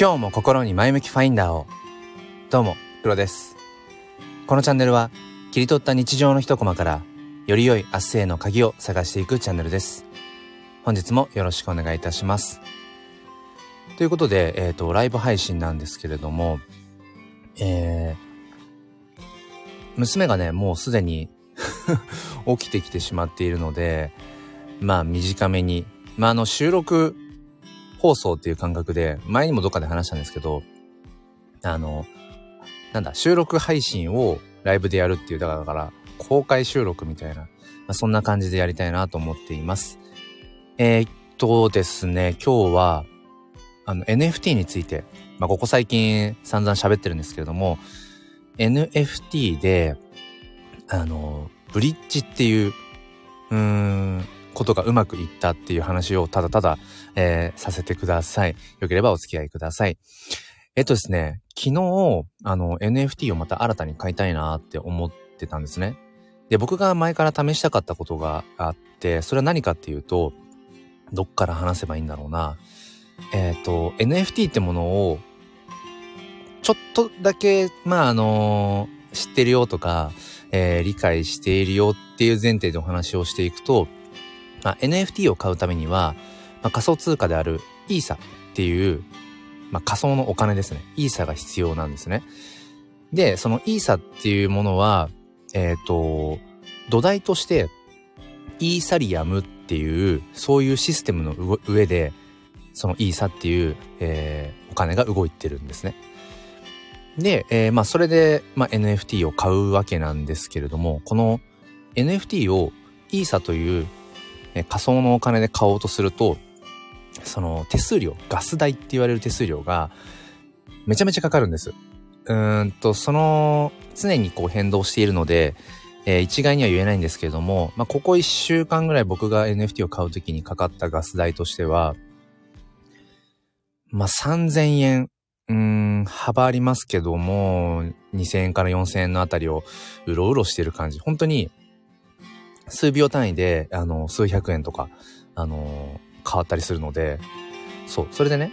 今日も心に前向きファインダーを。どうも黒です。このチャンネルは切り取った日常の一コマからより良い明日への鍵を探していくチャンネルです。本日もよろしくお願いいたします。ということで、えっ、ー、と、ライブ配信なんですけれども、えー、娘がね、もうすでに 起きてきてしまっているので、まあ短めに、まああの収録放送っていう感覚で、前にもどっかで話したんですけど、あの、なんだ、収録配信をライブでやるっていう、だから、公開収録みたいな、まあ、そんな感じでやりたいなと思っています。えー、っとですね、今日は、あの、NFT について、まあ、ここ最近散々喋ってるんですけれども、NFT で、あの、ブリッジっていう、うーん、ことがうまくいったっていう話をただただ、えー、させてください。よければお付き合いください。えっとですね、昨日、あの、NFT をまた新たに買いたいなって思ってたんですね。で、僕が前から試したかったことがあって、それは何かっていうと、どっから話せばいいんだろうな。えっ、ー、と、NFT ってものを、ちょっとだけ、まあ、あのー、知ってるよとか、えー、理解しているよっていう前提でお話をしていくと、まあ、NFT を買うためには、まあ、仮想通貨であるイーサっていう、まあ、仮想のお金ですね。イーサが必要なんですね。で、そのイーサっていうものは、えっ、ー、と、土台として、イーサリアムっていう、そういうシステムの上で、そのイーサっていう、えー、お金が動いてるんですね。で、えー、まあそれで、まあ、NFT を買うわけなんですけれども、この NFT をイーサという仮想のお金で買おうとすると、その手数料、ガス代って言われる手数料がめちゃめちゃかかるんです。うんと、その常にこう変動しているので、えー、一概には言えないんですけれども、まあ、ここ一週間ぐらい僕が NFT を買うときにかかったガス代としては、まあ、3000円、うん、幅ありますけども、2000円から4000円のあたりをうろうろしてる感じ。本当に数秒単位で、あの、数百円とか、あの、変わったりするので、そう、それでね、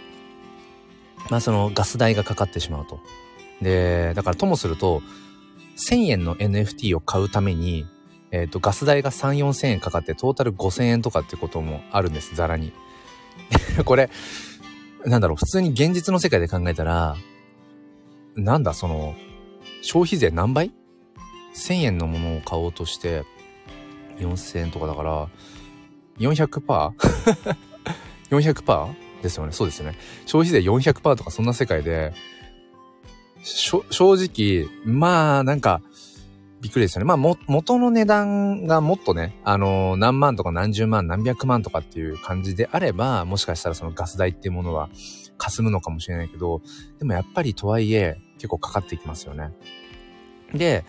まあそのガス代がかかってしまうと。で、だからともすると、1000円の NFT を買うために、えっ、ー、と、ガス代が3、4000円かかってトータル5000円とかってこともあるんです、ザラに。これ、なんだろう、普通に現実の世界で考えたら、なんだ、その、消費税何倍 ?1000 円のものを買おうとして、4000円とかだから、400%?400% ですよね。そうですよね。消費税400%とかそんな世界で、正直、まあ、なんか、びっくりですよね。まあ、も、元の値段がもっとね、あのー、何万とか何十万、何百万とかっていう感じであれば、もしかしたらそのガス代っていうものは霞むのかもしれないけど、でもやっぱりとはいえ、結構かかってきますよね。で、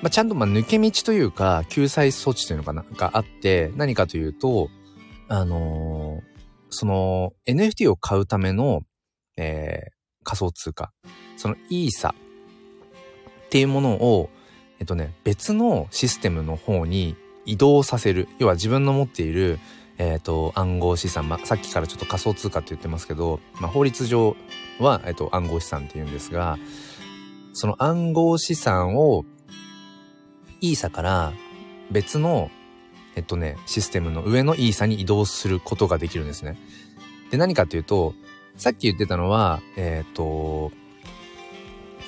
まあ、ちゃんとま抜け道というか、救済措置というのかな、があって、何かというと、あのー、その NFT を買うための、えー、仮想通貨、そのイーサっていうものを、えっとね、別のシステムの方に移動させる。要は自分の持っている、えっ、ー、と、暗号資産、まあ、さっきからちょっと仮想通貨って言ってますけど、まあ、法律上は、えっ、と、暗号資産って言うんですが、その暗号資産をイーサから別の、えっとね、システムの上のイーサに移動することができるんですね。で、何かっていうと、さっき言ってたのは、えっ、と、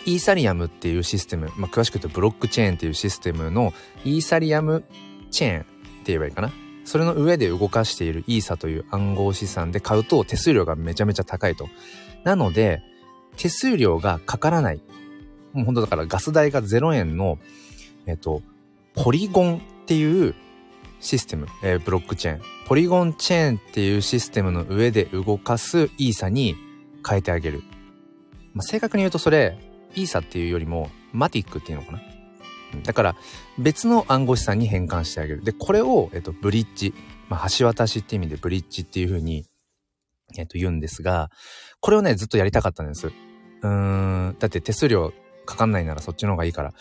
イーサリアムっていうシステム、まあ、詳しく言うとブロックチェーンっていうシステムのイーサリアムチェーンって言えばいいかな。それの上で動かしているイーサという暗号資産で買うと手数料がめちゃめちゃ高いと。なので、手数料がかからない。もう本当だからガス代が0円のえっ、と、ポリゴンっていうシステム、えー、ブロックチェーン。ポリゴンチェーンっていうシステムの上で動かすイーサに変えてあげる。まあ、正確に言うとそれ、イーサっていうよりもマティックっていうのかな。だから別の暗号資産に変換してあげる。で、これを、えっと、ブリッジ。まあ、橋渡しって意味でブリッジっていう風に、えっと、言うんですが、これをね、ずっとやりたかったんです。うん、だって手数料かかんないならそっちの方がいいから。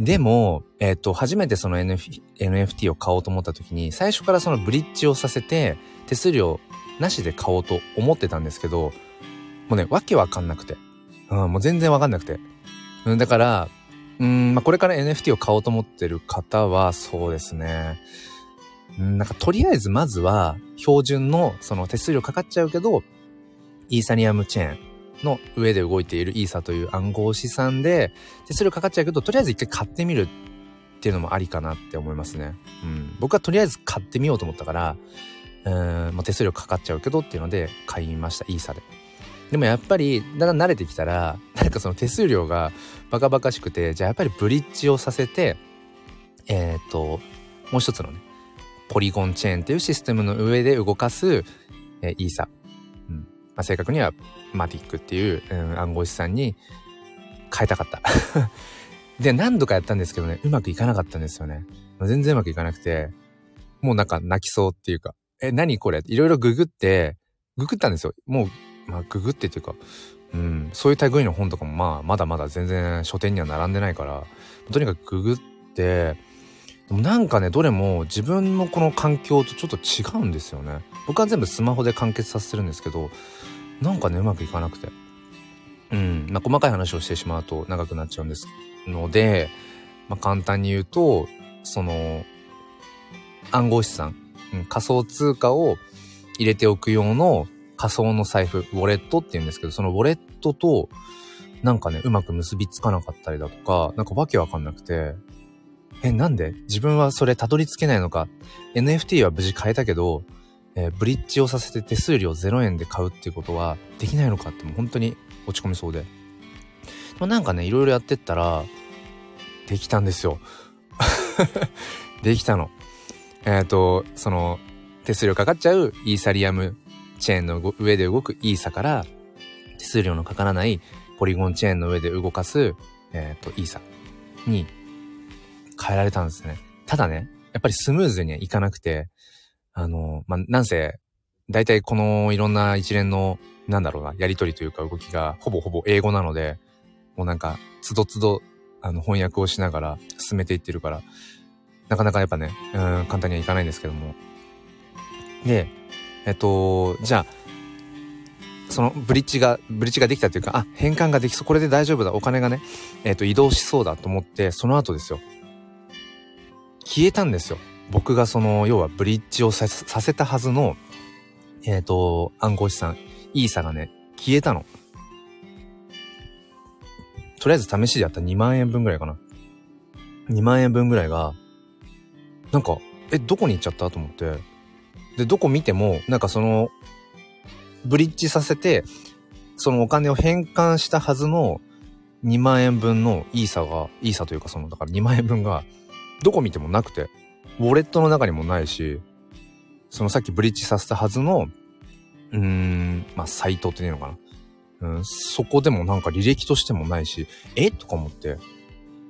でも、えっ、ー、と、初めてその NF NFT を買おうと思った時に、最初からそのブリッジをさせて、手数料なしで買おうと思ってたんですけど、もうね、わけわかんなくて。うん、もう全然わかんなくて。うん、だから、うん、まあ、これから NFT を買おうと思ってる方は、そうですね。うん、なんかとりあえずまずは、標準のその手数料かかっちゃうけど、イーサリアムチェーンの上で動いているイーサという暗号資産で、手数料かかっちゃうけど、とりあえず一回買ってみるっていうのもありかなって思いますね。うん。僕はとりあえず買ってみようと思ったから、うん、まあ、手数料かかっちゃうけどっていうので買いました、イーサで。でもやっぱり、だんだん慣れてきたら、なんかその手数料がバカバカしくて、じゃあやっぱりブリッジをさせて、えっ、ー、と、もう一つのね、ポリゴンチェーンっていうシステムの上で動かす、えー、イーサ。まあ、正確にはマティックっていう、うん、暗号資産に変えたかった。で、何度かやったんですけどね、うまくいかなかったんですよね。全然うまくいかなくて、もうなんか泣きそうっていうか、え、何これ？いろいろググって、ググったんですよ。もう、まあ、ググってっていうか、うん、そういう類の本とかもまあ、まだまだ全然書店には並んでないから、とにかくググって、でもなんかね、どれも自分のこの環境とちょっと違うんですよね。僕は全部スマホで完結させるんですけど、なんかね、うまくいかなくて。うん、まあ、細かい話をしてしまうと長くなっちゃうんです。ので、まあ、簡単に言うと、その、暗号資産、うん、仮想通貨を入れておく用の仮想の財布、ウォレットって言うんですけど、そのウォレットと、なんかね、うまく結びつかなかったりだとか、なんかわけわかんなくて、え、なんで？自分はそれたどり着けないのか ?NFT は無事買えたけど、えー、ブリッジをさせて手数料0円で買うっていうことはできないのかってもう本当に落ち込みそうで。まあ、なんかね、いろいろやってったら、できたんですよ。できたの。えっ、ー、と、その、手数料かかっちゃうイーサリアムチェーンの上で動くイーサから、手数料のかからないポリゴンチェーンの上で動かす、えっ、ー、と、イーサに変えられたんですね。ただね、やっぱりスムーズにはいかなくて、あの、まあ、なんせ、大体このいろんな一連の、なんだろうな、やりとりというか動きがほぼほぼ英語なので、もうなんか、つどつど、あの、翻訳をしながら進めていってるから、なかなかやっぱね、うん、簡単にはいかないんですけども。で、えっと、じゃあ、そのブリッジが、ブリッジができたというか、あ、変換ができそう、これで大丈夫だ、お金がね、えっと、移動しそうだと思って、その後ですよ。消えたんですよ。僕がその、要はブリッジをさせたはずの、えっ、と、暗号資産、イーサがね、消えたの。とりあえず試しでやった2万円分ぐらいかな。2万円分ぐらいが、なんか、え、どこに行っちゃった？と思って。で、どこ見ても、なんかその、ブリッジさせて、そのお金を返還したはずの2万円分のイーサが、イーサというかその、だから2万円分が、どこ見てもなくて、ウォレットの中にもないし、そのさっきブリッジさせたはずの、うーん、まあ、サイトっていうのかな。うん、そこでもなんか履歴としてもないし、え？とか思って、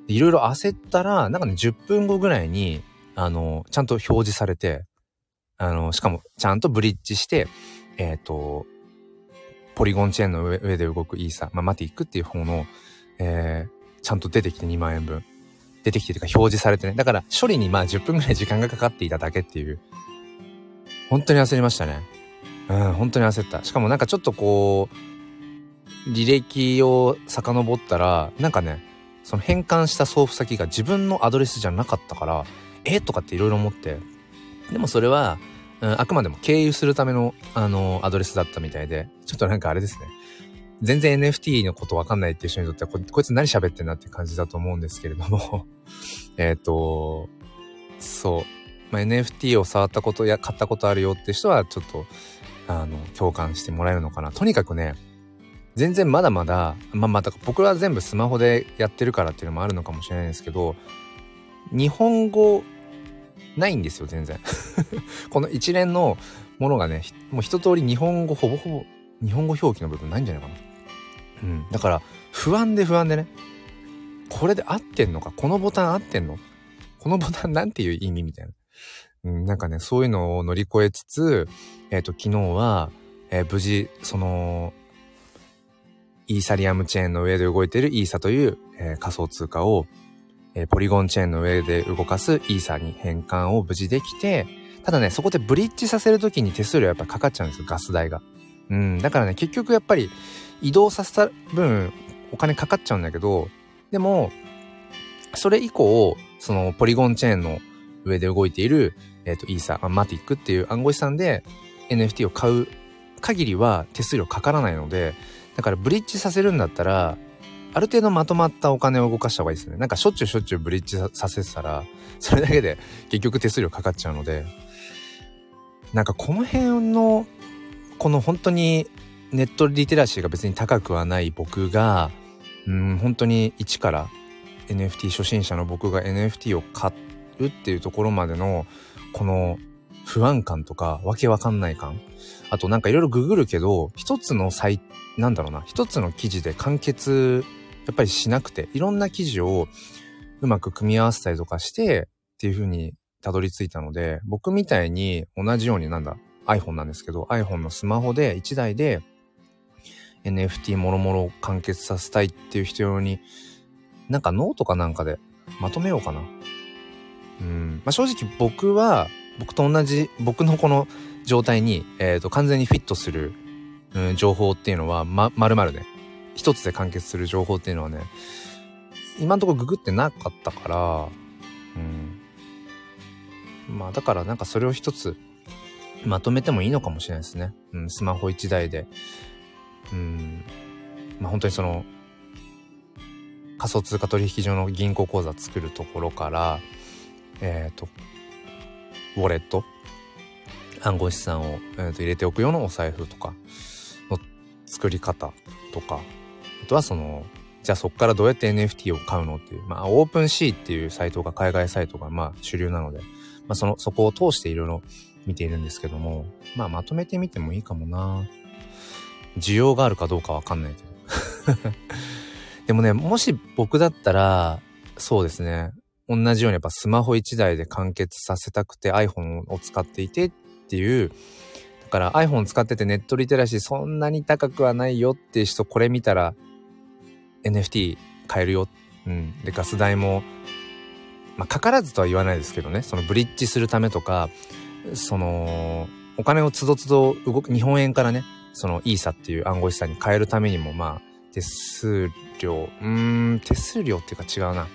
いろいろ焦ったら、なんかね、10分後ぐらいに、あの、ちゃんと表示されて、あの、しかも、ちゃんとブリッジして、えっ、ー、と、ポリゴンチェーンの上で動くイーサ、まあ、マティックっていう方の、えー、ちゃんと出てきて2万円分。出てきてというか表示されてね。だから処理にまあ10分ぐらい時間がかかっていただけっていう。本当に焦りましたね。うん、本当に焦った。しかもなんかちょっとこう、履歴を遡ったら、なんかね、その変換した送付先が自分のアドレスじゃなかったから、え？とかっていろいろ思って。でもそれは、うん、あくまでも経由するための、あの、アドレスだったみたいで、ちょっとなんかあれですね。全然 NFT のことわかんないっていう人にとってはこ、こいつ何喋ってんなって感じだと思うんですけれども えっと、そう。まあ、NFT を触ったことや買ったことあるよって人はちょっと、あの、共感してもらえるのかな。とにかくね、全然まだまだ、まあまあ、僕らは全部スマホでやってるからっていうのもあるのかもしれないですけど、日本語ないんですよ、全然。この一連のものがね、もう一通り日本語ほぼほぼ、日本語表記の部分ないんじゃないかな。うん。だから、不安で不安でね、これで合ってんのか？このボタン合ってんの？このボタンなんていう意味みたいな。うん、なんかね、そういうのを乗り越えつつ、えっ、ー、と、昨日は、えー、無事、その、イーサリアムチェーンの上で動いてるイーサという、えー、仮想通貨を、えポリゴンチェーンの上で動かすイーサに変換を無事できて、ただね、そこでブリッジさせるときに手数料やっぱかかっちゃうんですよ、ガス代が。うん、だからね、結局やっぱり移動させた分、お金かかっちゃうんだけど、でも、それ以降、そのポリゴンチェーンの上で動いている、えっ、ー、と、イーサ、マティックっていう暗号資産で NFT を買う限りは手数料かからないので、だからブリッジさせるんだったら、ある程度まとまったお金を動かした方がいいですね。なんかしょっちゅうしょっちゅうブリッジさせてたら、それだけで結局手数料かかっちゃうので、なんかこの辺の、この本当にネットリテラシーが別に高くはない僕が、うん、本当に一から NFT 初心者の僕が NFT を買うっていうところまでの、この不安感とか、わけわかんない感。あとなんかいろいろググるけど、一つのサイ、なんだろうな、一つの記事で完結、やっぱりしなくて、いろんな記事をうまく組み合わせたりとかして、っていう風にたどり着いたので、僕みたいに同じようになんだ、iPhone なんですけど、iPhone のスマホで1台で NFT もろもろを完結させたいっていう人用に、なんかノートかなんかでまとめようかな。うん。まあ、正直僕は、僕と同じ、僕のこの状態に、えっ、ー、と、完全にフィットする、うん、情報っていうのは、ま、まるまるね、一つで完結する情報っていうのはね、今んとこググってなかったから、うん。まあ、だからなんかそれを一つ、まとめてもいいのかもしれないですね。うん、スマホ一台で。うん。まあ、本当にその、仮想通貨取引所の銀行口座作るところから、えっ、ー、と、ウォレット、暗号資産を、えー、と入れておくようなお財布とかの作り方とか、あとはその、じゃあそこからどうやって NFT を買うのっていう、まあ、オープンシーっていうサイトが、海外サイトが、まあ、主流なので、まあ、その、そこを通していろいろ見ているんですけども、まあ、まとめてみてもいいかもな需要があるかどうかわかんないけど。でもね、もし僕だったら、そうですね。同じようにやっぱスマホ1台で完結させたくて iPhone を使っていてっていう、だから iPhone 使っててネットリテラシーそんなに高くはないよっていう人これ見たら NFT 買えるよ。うん。で、ガス代も、まあ、かからずとは言わないですけどね、そのブリッジするためとか、その、お金をつどつど動く、日本円からね、そのイーサっていう暗号資産に変えるためにも、まあ、手数料、うーん、手数料っていうか違うな。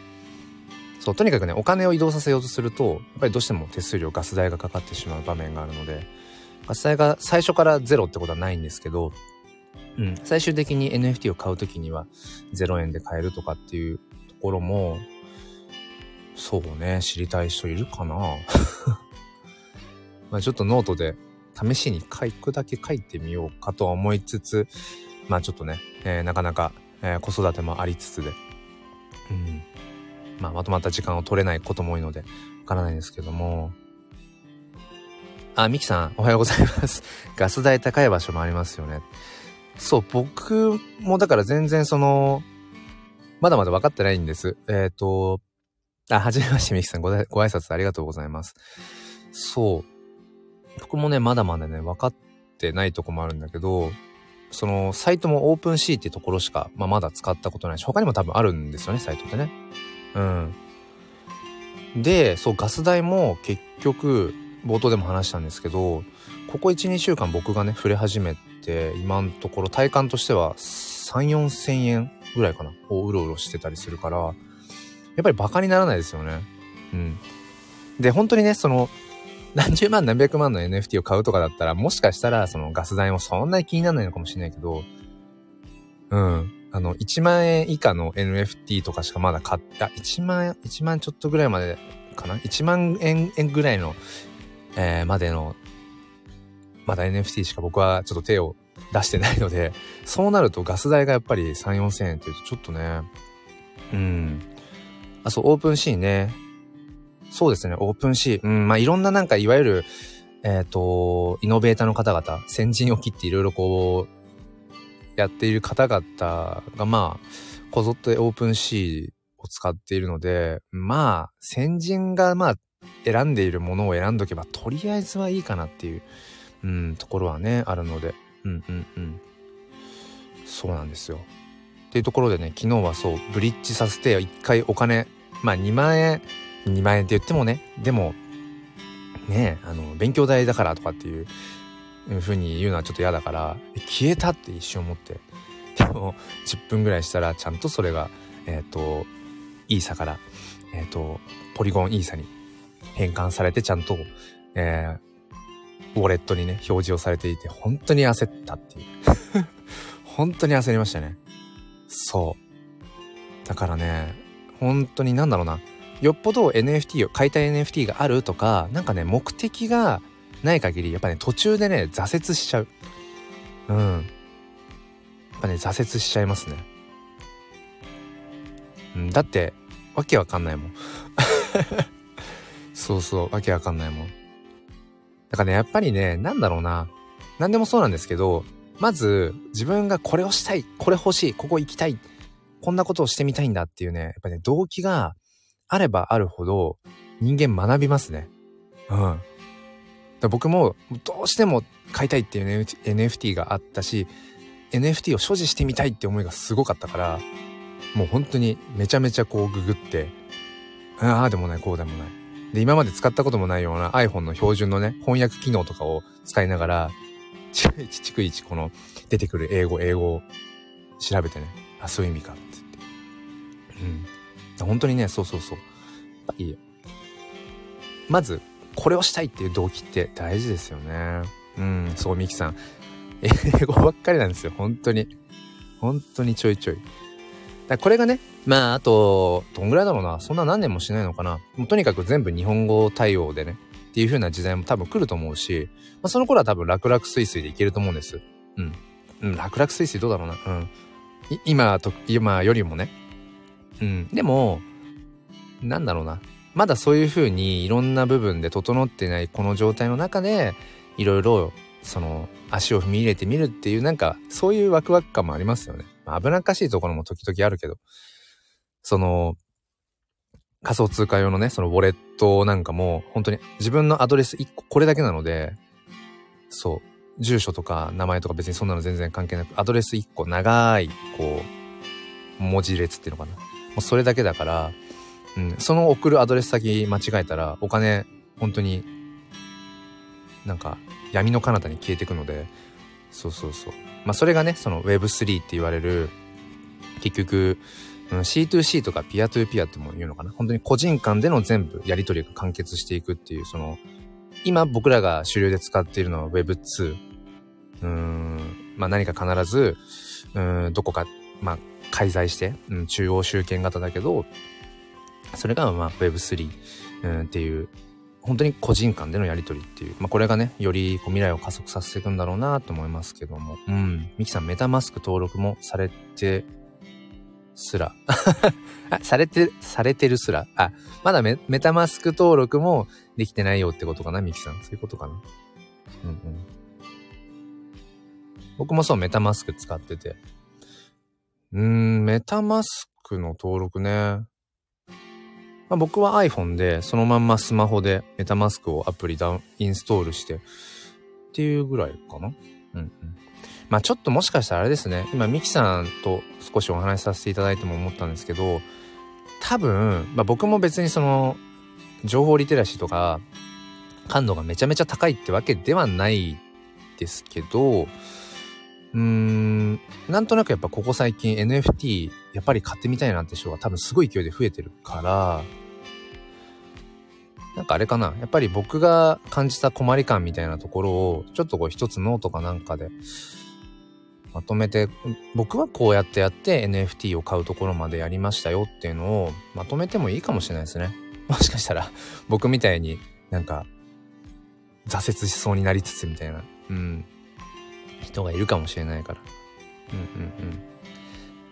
そう、とにかくね、お金を移動させようとすると、やっぱりどうしても手数料、ガス代がかかってしまう場面があるので、ガス代が最初からゼロってことはないんですけど、うん、最終的に NFT を買うときには0円で買えるとかっていうところも、そうね、知りたい人いるかな まあちょっとノートで試しに書くだけ書いてみようかと思いつつ、まあちょっとね、えー、なかなか、えー、子育てもありつつで、うん。まあまとまった時間を取れないことも多いので、わからないんですけども。あ、ミキさん、おはようございます。ガス代高い場所もありますよね。そう、僕もだから全然その、まだまだ分かってないんです。えっ、ー、と、あ、はじめまして、ミキさんご、ご挨拶ありがとうございます。そう。僕もね、まだまだね、分かってないとこもあるんだけど、その、サイトもオープンシーってところしか、まあ、まだ使ったことないし、他にも多分あるんですよね、サイトってね。うん。で、そう、ガス代も結局、冒頭でも話したんですけど、ここ1、2週間僕がね、触れ始めて、今のところ体感としては3、4千円ぐらいかな、をうろうろしてたりするから、やっぱりバカにならないですよね。うん。で、本当にね、その、何十万何百万の NFT を買うとかだったら、もしかしたらそのガス代もそんなに気にならないのかもしれないけど、うん。あの、1万円以下の NFT とかしかまだ買った、1万、1万ちょっとぐらいまでかな ?1 万円ぐらいの、えー、までの、まだ NFT しか僕はちょっと手を出してないので、そうなるとガス代がやっぱり3、4千円って言うとちょっとね、うん。あ、そう、 OpenSea ね。そうですね、 OpenSea。うん、まあ、いろんななんか、いわゆる、えっ、ー、と、イノベーターの方々、先陣を切っていろいろこう、やっている方々が、まあ、こぞって OpenSea を使っているので、まあ、先人がまあ、選んでいるものを選んどけば、とりあえずはいいかなっていう、うん、ところはね、あるので、うんうんうん。そうなんですよ。っていうところでね、昨日はそう、ブリッジさせて、一回お金、まあ2万円、2万円って言ってもね、でも、ねあの勉強代だからとかっていう風に言うのはちょっと嫌だから消えたって一瞬思って。でも10分ぐらいしたらちゃんとそれがえっ、ー、とイーサからえっ、ー、とポリゴンイーサに変換されてちゃんと、えー、ウォレットにね表示をされていて本当に焦ったっていう。本当に焦りましたね。そう。だからね本当になんだろうな。よっぽど NFT を買いたい NFT があるとかなんかね目的がない限りやっぱね途中でね挫折しちゃう。うん。やっぱね挫折しちゃいますね。うんだってわけわかんないもん。そうそうわけわかんないもん。だからねやっぱりねなんだろうな。何でもそうなんですけどまず自分がこれをしたいこれ欲しいここ行きたいこんなことをしてみたいんだっていうねやっぱね動機があればあるほど人間学びますね。うん。僕もどうしても買いたいっていう、NFT があったし NFT を所持してみたいって思いがすごかったからもう本当にめちゃめちゃこうググってああでもないこうでもないで今まで使ったこともないような iPhone の標準のね翻訳機能とかを使いながら逐一逐一この出てくる英語英語を調べてねあそういう意味かって言ってうん本当にね、そうそうそう。やっぱり、まず、これをしたいっていう動機って大事ですよね。うん、そう、ミキさん。英語ばっかりなんですよ、本当に。本当にちょいちょい。だこれがね、まあ、あと、どんぐらいだろうな。そんな何年もしないのかな。もうとにかく全部日本語対応でね、っていう風な時代も多分来ると思うし、まあ、その頃は多分楽々スイスイでいけると思うんです。うん。うん、楽々スイスイどうだろうな。うん。今と、今よりもね、うん。でも、なんだろうな。まだそういう風にいろんな部分で整ってないこの状態の中で、いろいろ、その、足を踏み入れてみるっていう、なんか、そういうワクワク感もありますよね。まあ、危なっかしいところも時々あるけど、その、仮想通貨用のね、そのウォレットなんかも、本当に自分のアドレス1個これだけなので、そう、住所とか名前とか別にそんなの全然関係なく、アドレス1個長い、こう、文字列っていうのかな。うそれだけだから、うん、その送るアドレス先間違えたら、お金、本当に、なんか、闇の彼方に消えていくので、そうそうそう。まあ、それがね、その Web3 って言われる、結局、C2C とかピアトゥーピアっても言うのかな？本当に個人間での全部やり取りが完結していくっていう、その、今僕らが主流で使っているのは Web2。うーん、まあ何か必ず、うん、どこか、まあ介在して、うん、中央集権型だけど、それがまあ Web3、うん、っていう、本当に個人間でのやり取りっていう、まあこれがね、よりこう未来を加速させていくんだろうなと思いますけども、うん。ミキさんメタマスク登録もされてすら。あ、されて、されてるすら。あ、まだメメタマスク登録もできてないよってことかな、ミキさん。そういうことかな。うんうん。僕もそう、メタマスク使ってて。うん、メタマスクの登録ね。まあ、僕は iPhone でそのまんまスマホでメタマスクをアプリダウン、インストールしてっていうぐらいかな。うんうん。まあちょっともしかしたらあれですね。今ミキさんと少しお話しさせていただいても思ったんですけど、多分、まあ僕も別にその情報リテラシーとか感度がめちゃめちゃ高いってわけではないですけど、うーん、なんとなくやっぱここ最近 NFT やっぱり買ってみたいなって人が多分すごい勢いで増えてるから、なんかあれかなやっぱり僕が感じた困り感みたいなところをちょっとこう一つノートかなんかでまとめて僕はこうやってやって NFT を買うところまでやりましたよっていうのをまとめてもいいかもしれないですね。もしかしたら僕みたいになんか挫折しそうになりつつみたいな。うん。人がいるかもしれないから。うんうんうん。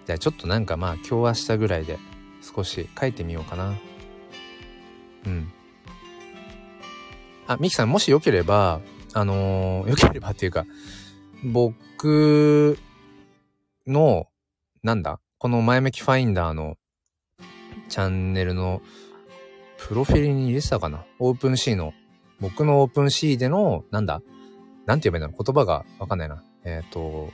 じゃあちょっとなんかまあ今日明日ぐらいで少し書いてみようかな。うん。あ、ミキさんもしよければ、あのー、よければっていうか、僕の、なんだこの前向きファインダーのチャンネルのプロフィールに入れてたかな OpenSea の、僕の OpenSea での、なんだなんて言えばいいんだろう言葉がわかんないな。えっ、ー、と、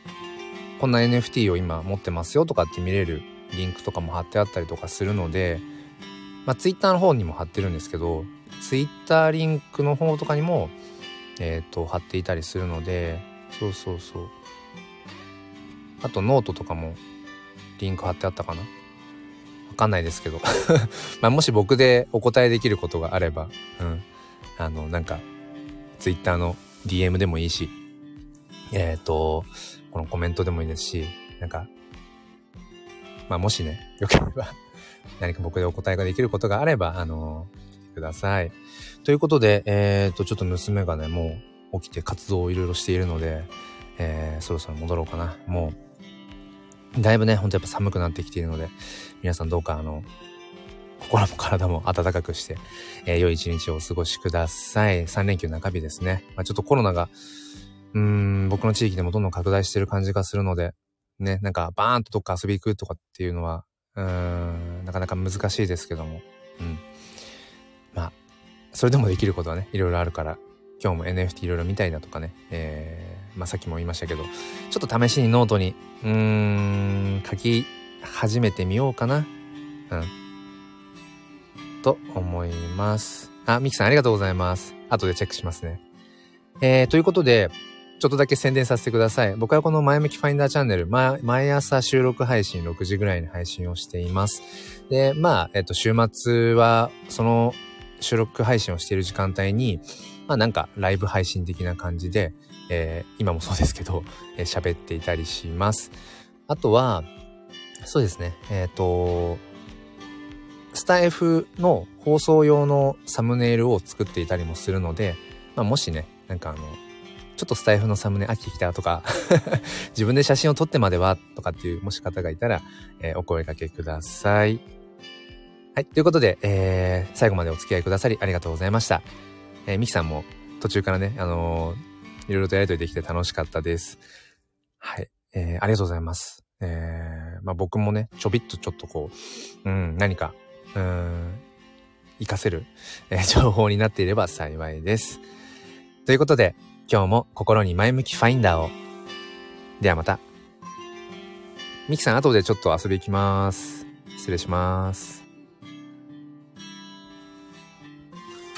こんな NFT を今持ってますよとかって見れるリンクとかも貼ってあったりとかするので、まあ Twitter の方にも貼ってるんですけど、ツイッターリンクの方とかにも、えっ、ー、と、貼っていたりするので、そうそうそう。あとノートとかもリンク貼ってあったかなわかんないですけど まあもし僕でお答えできることがあれば、うん。あの、なんか、ツイッターの DM でもいいし、えっ、ー、と、このコメントでもいいですし、なんか、まあもしね、よければ何か僕でお答えができることがあれば、あのください。ということで、えっ、ー、と、ちょっと娘がね、もう起きて活動をいろいろしているので、えー、そろそろ戻ろうかな。もう、だいぶね、ほんとやっぱ寒くなってきているので、皆さんどうかあの、心も体も暖かくして、えー、良い一日をお過ごしください。3連休中日ですね。まあ、ちょっとコロナが、うん、僕の地域でもどんどん拡大してる感じがするので、ね、なんかバーンとどっか遊び行くとかっていうのは、うん、なかなか難しいですけども、うん。まあ、それでもできることはね、いろいろあるから、今日も NFT いろいろ見たいなとかね、えー、まあさっきも言いましたけど、ちょっと試しにノートに、うーん、書き始めてみようかな。うん。と思います。あ、ミキさんありがとうございます。後でチェックしますね。えー、ということで、ちょっとだけ宣伝させてください。僕はこの前向きファインダーチャンネル、ま、毎朝収録配信6時ぐらいに配信をしています。で、まあ、えっと、週末は、その収録配信をしている時間帯に、まあなんかライブ配信的な感じで、えー、今もそうですけど、えー、喋っていたりします。あとは、そうですね、えっ、ー、と、スタイフの放送用のサムネイルを作っていたりもするので、まあもしね、なんかあの、ちょっとスタイフのサムネ飽きてきたとか 自分で写真を撮ってまではとかっていうもし方がいたら、えー、お声掛けください。はい。ということで、えー、最後までお付き合いくださりありがとうございました。えー、ミキさんも途中からね、あのー、いろいろとやりとりできて楽しかったです。はい。えー、ありがとうございます。えー、まあ僕もね、ちょびっとちょっとこう、うん、何か、うん、活かせる、えー、情報になっていれば幸いです。ということで、今日も心に前向きファインダーを。ではまた。ミキさん後でちょっと遊び行きます。失礼します。